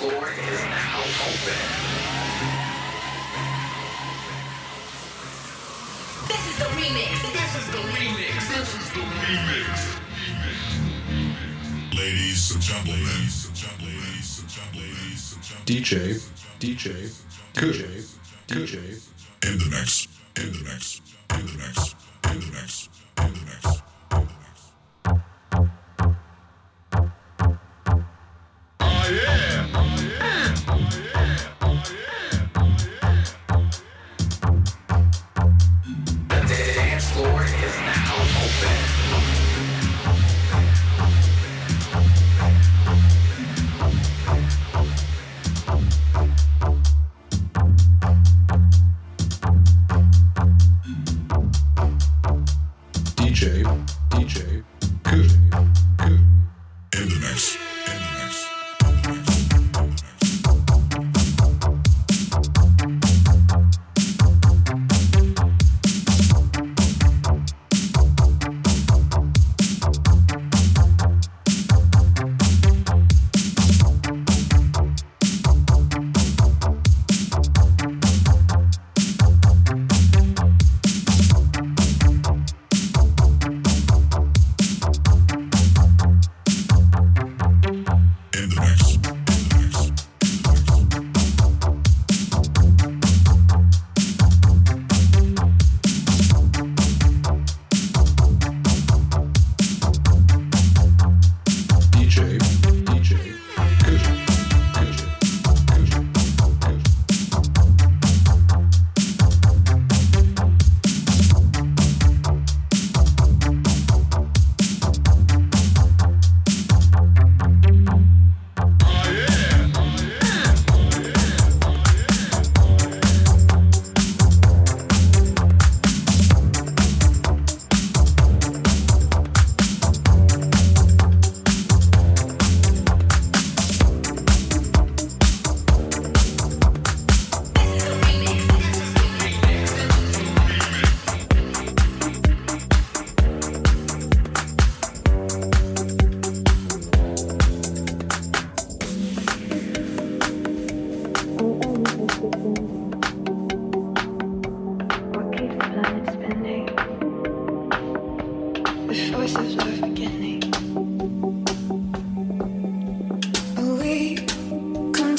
floor is now open. This is the remix. This is the remix. This is the remix. Ladies and gentlemen, DJ, DJ, DJ, DJ, in the mix, in the mix, in the mix, in the mix, in the mix.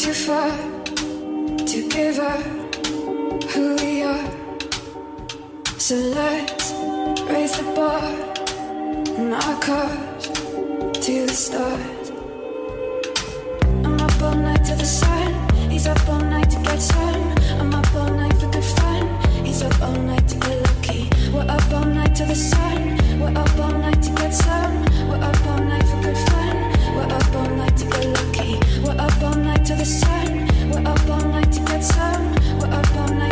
Too far to give up who we are. So let's raise the bar and our cars to the stars. I'm up all night to the sun. He's up all night to get sun. I'm up all night for good fun. He's up all night to get lucky. We're up all night to the sun. We're up all night to get some. We're up all night for good fun. We're up all night to get lucky. Sun. We're up all night to get some. We're up all night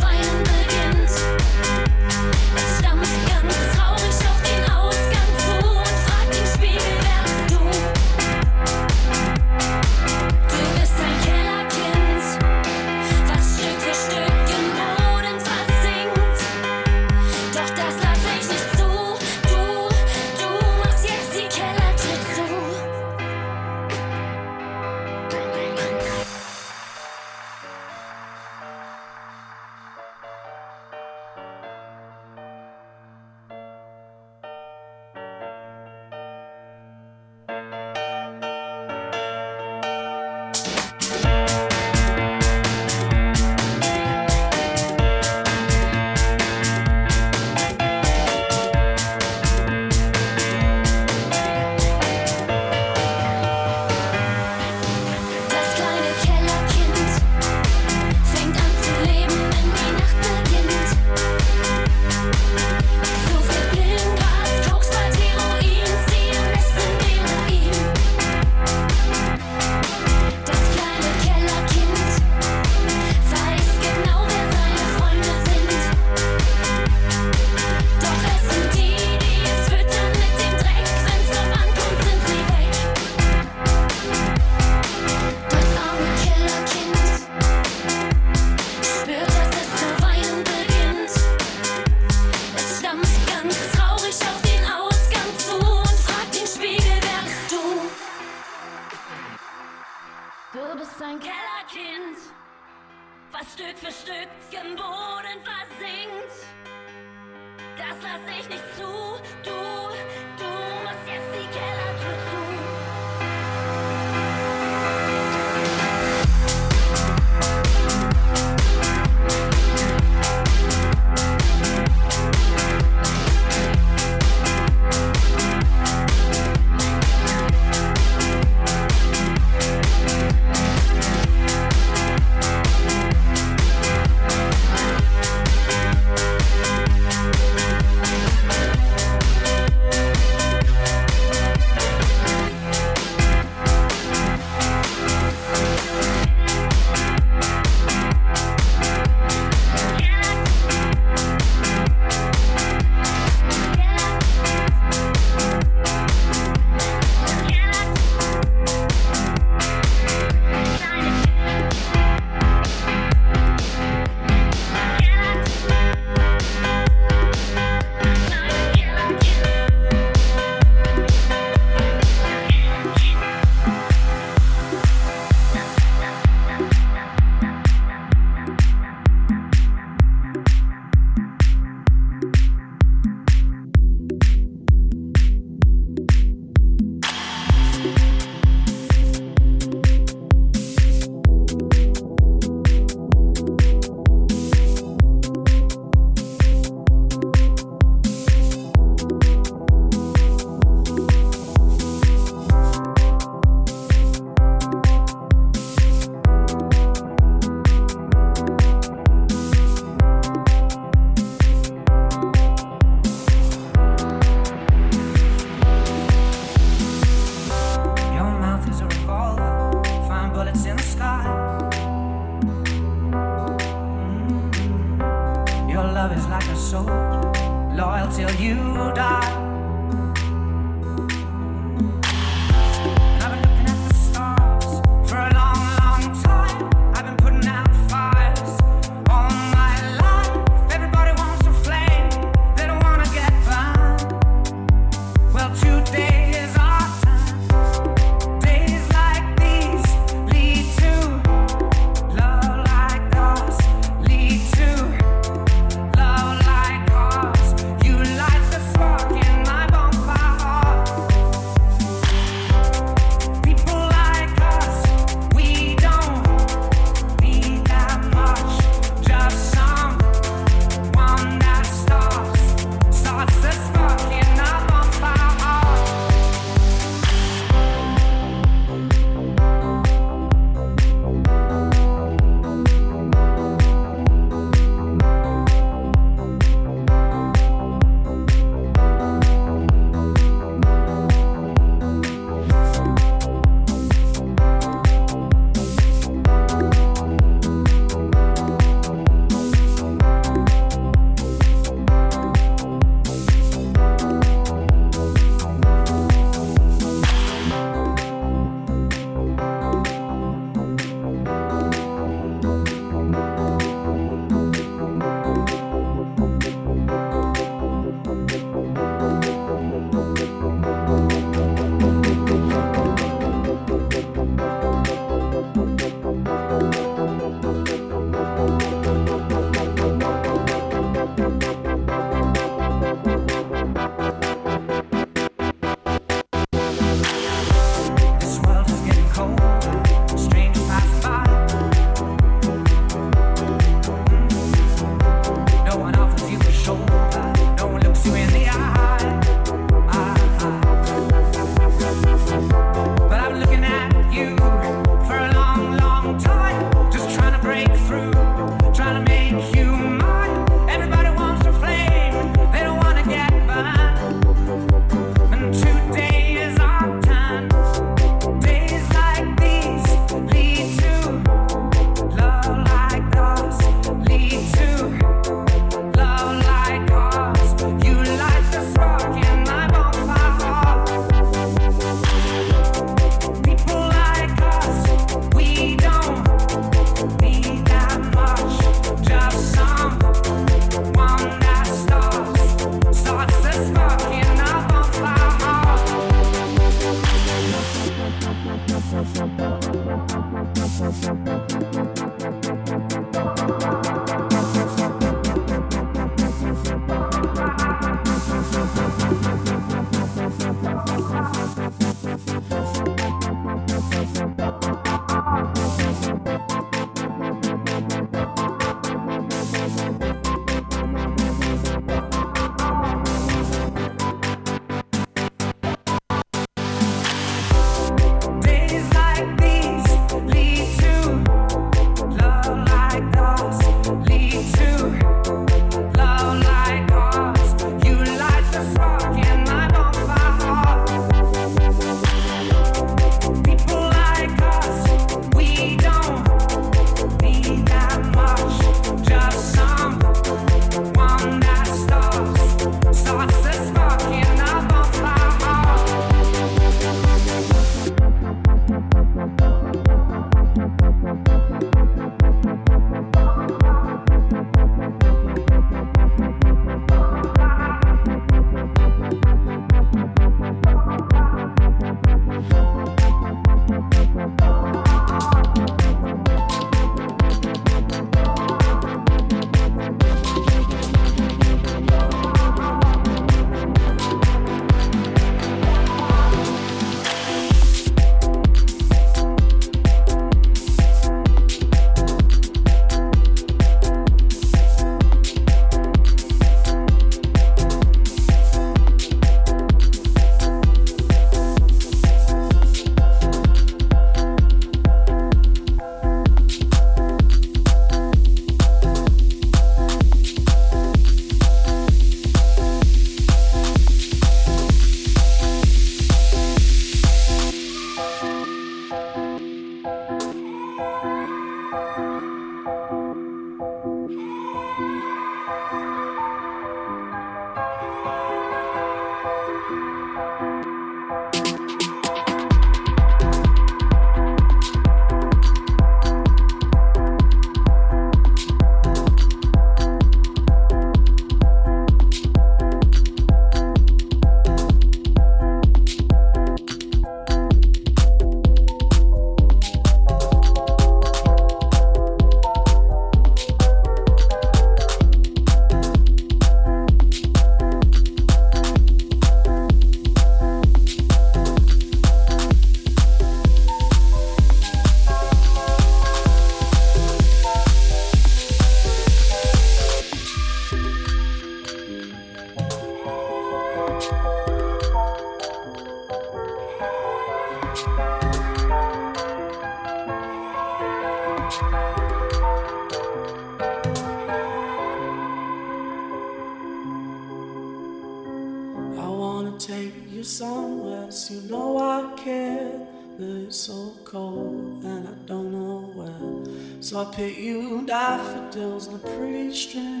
wanna take you somewhere, so you know I care. But it's so cold and I don't know where. So I pick you daffodils and a pretty string,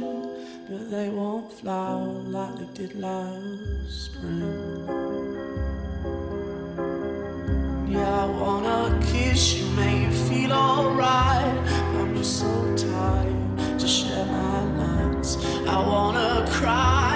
but they won't flower like they did last spring. Yeah, I wanna kiss you, make you feel alright. I'm just so tired to share my nights. I wanna cry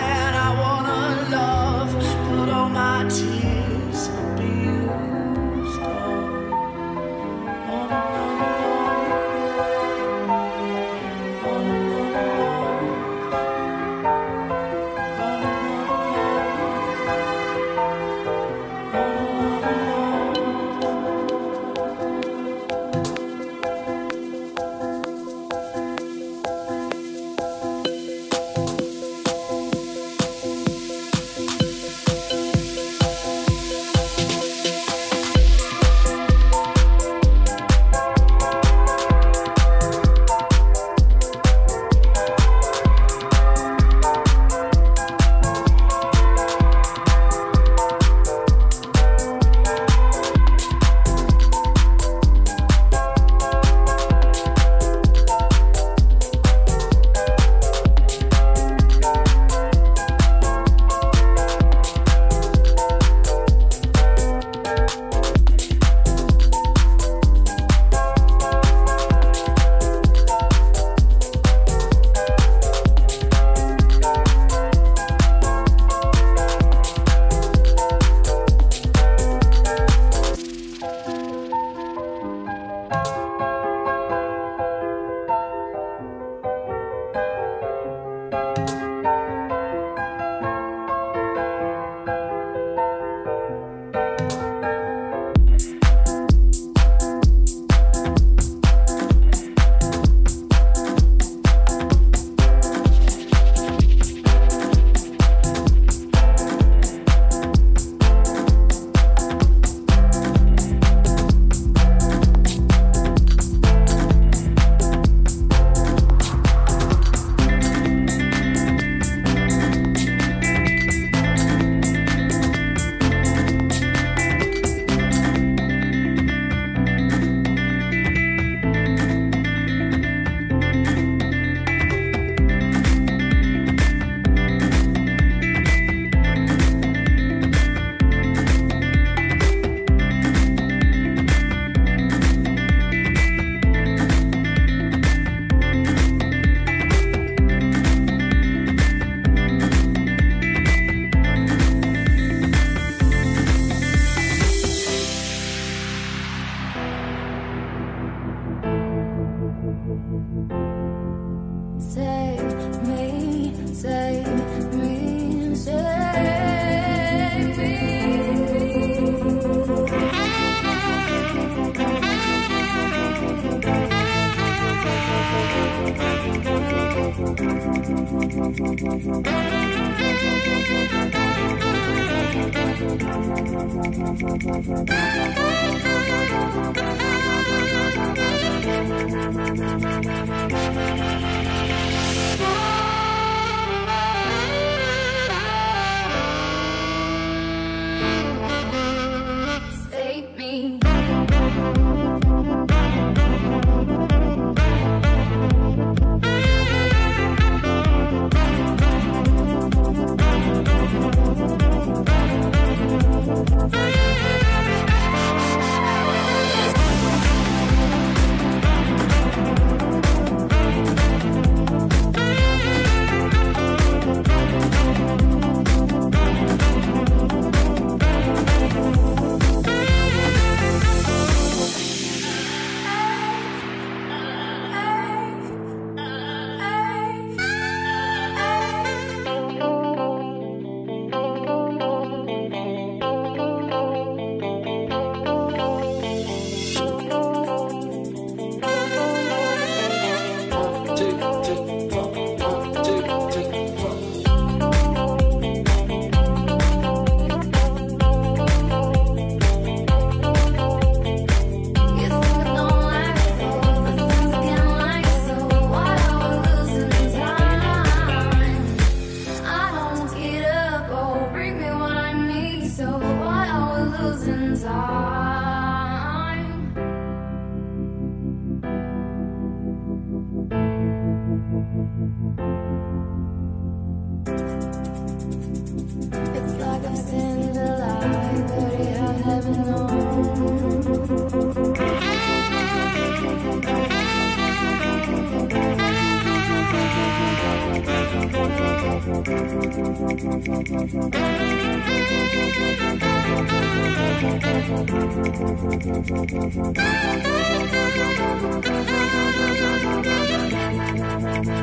State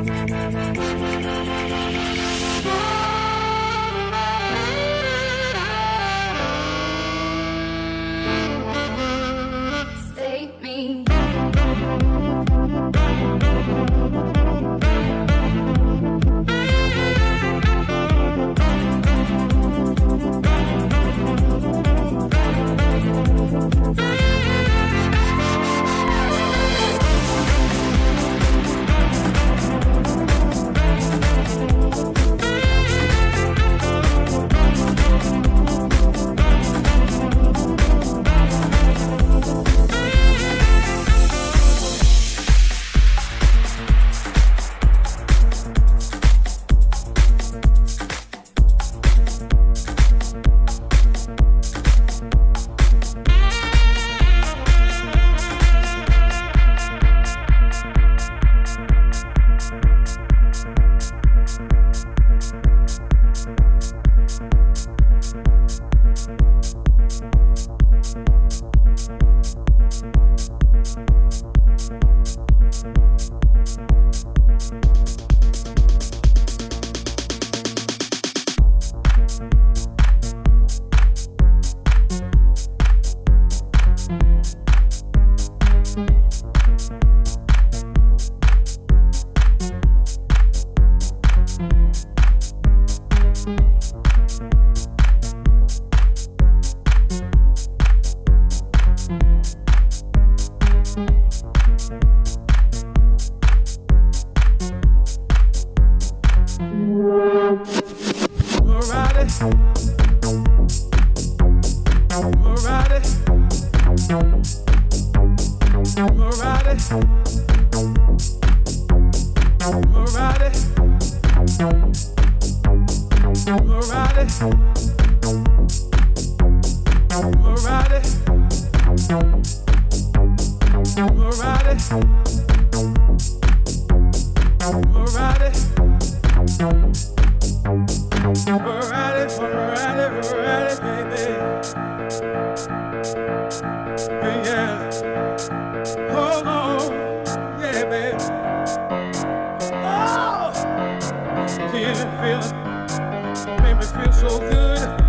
me. Alright.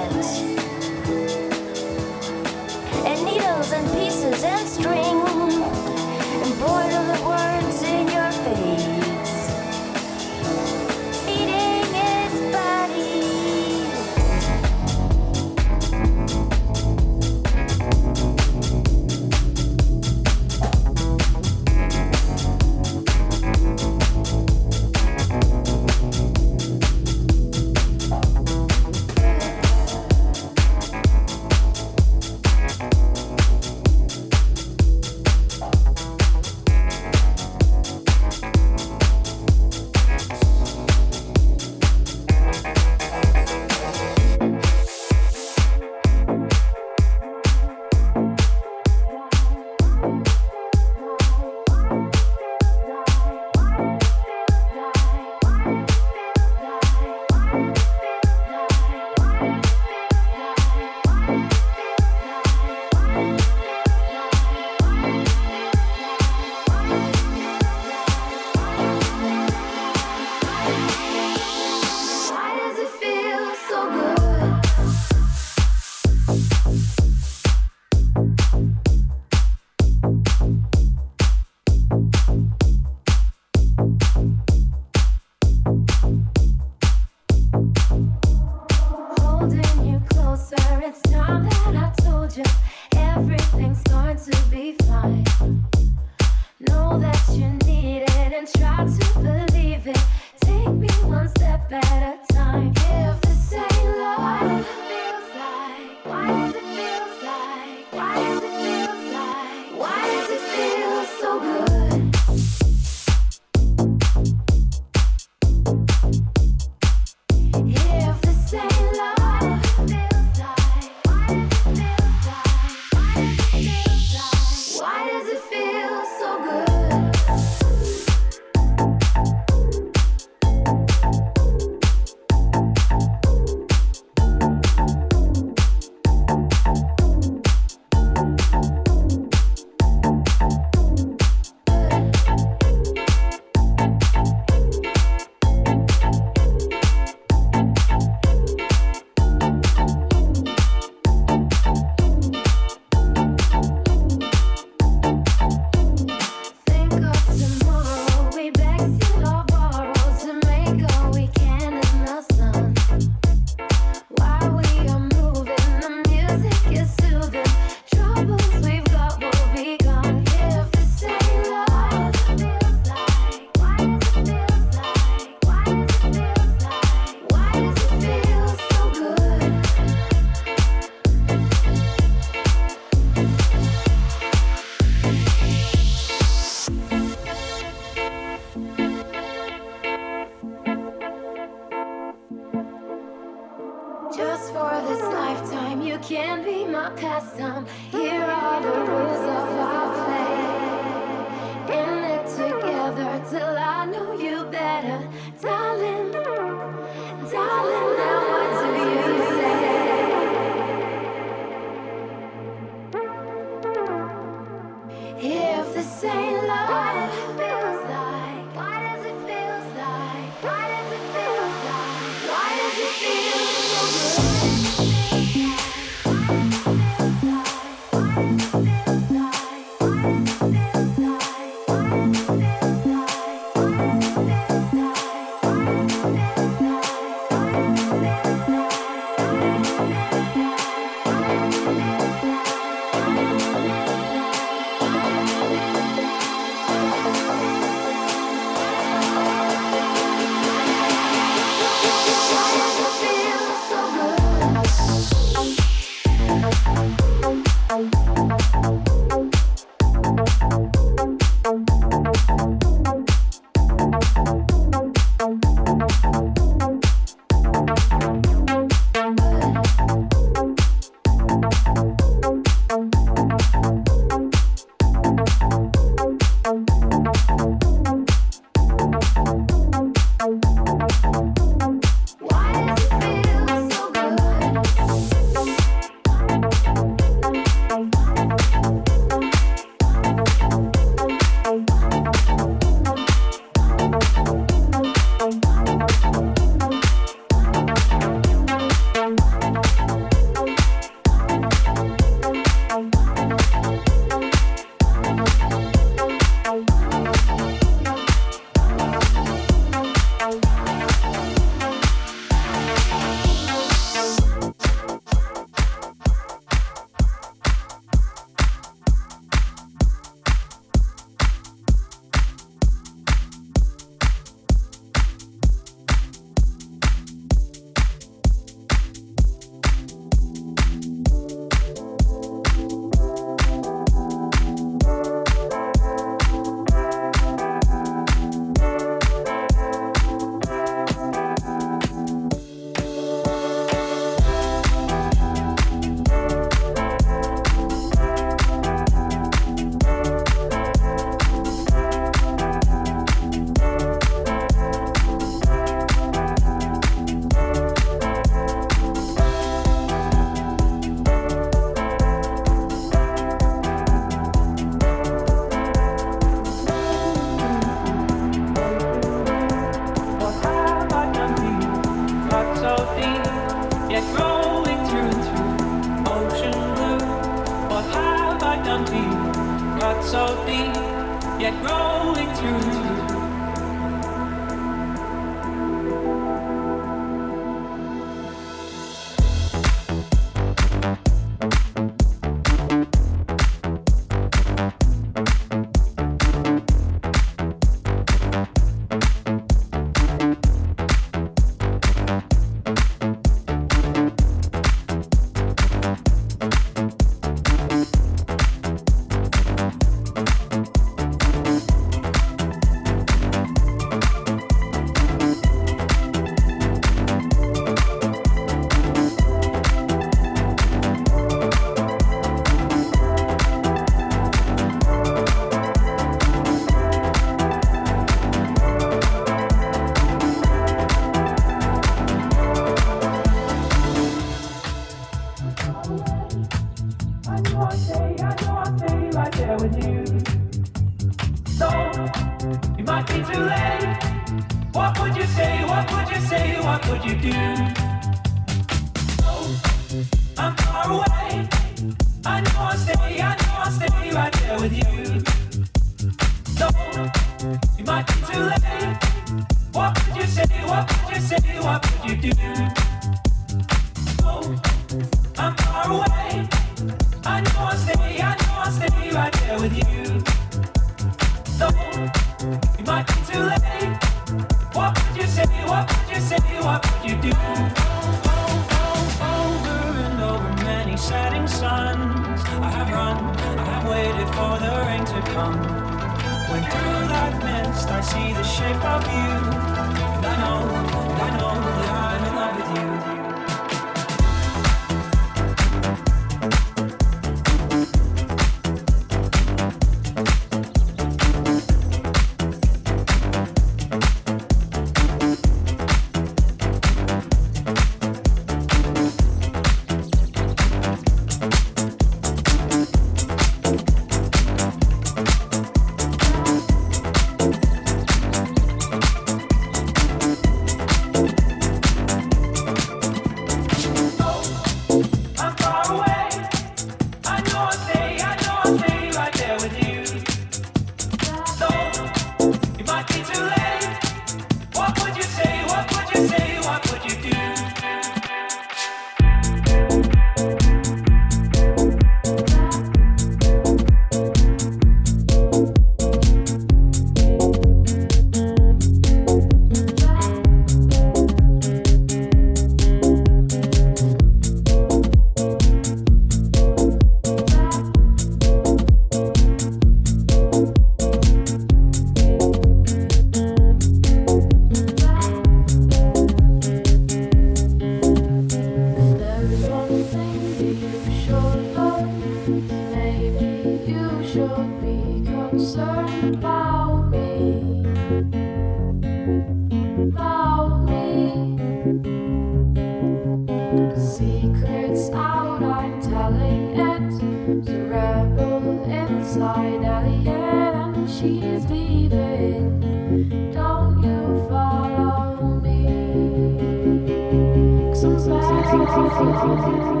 I'm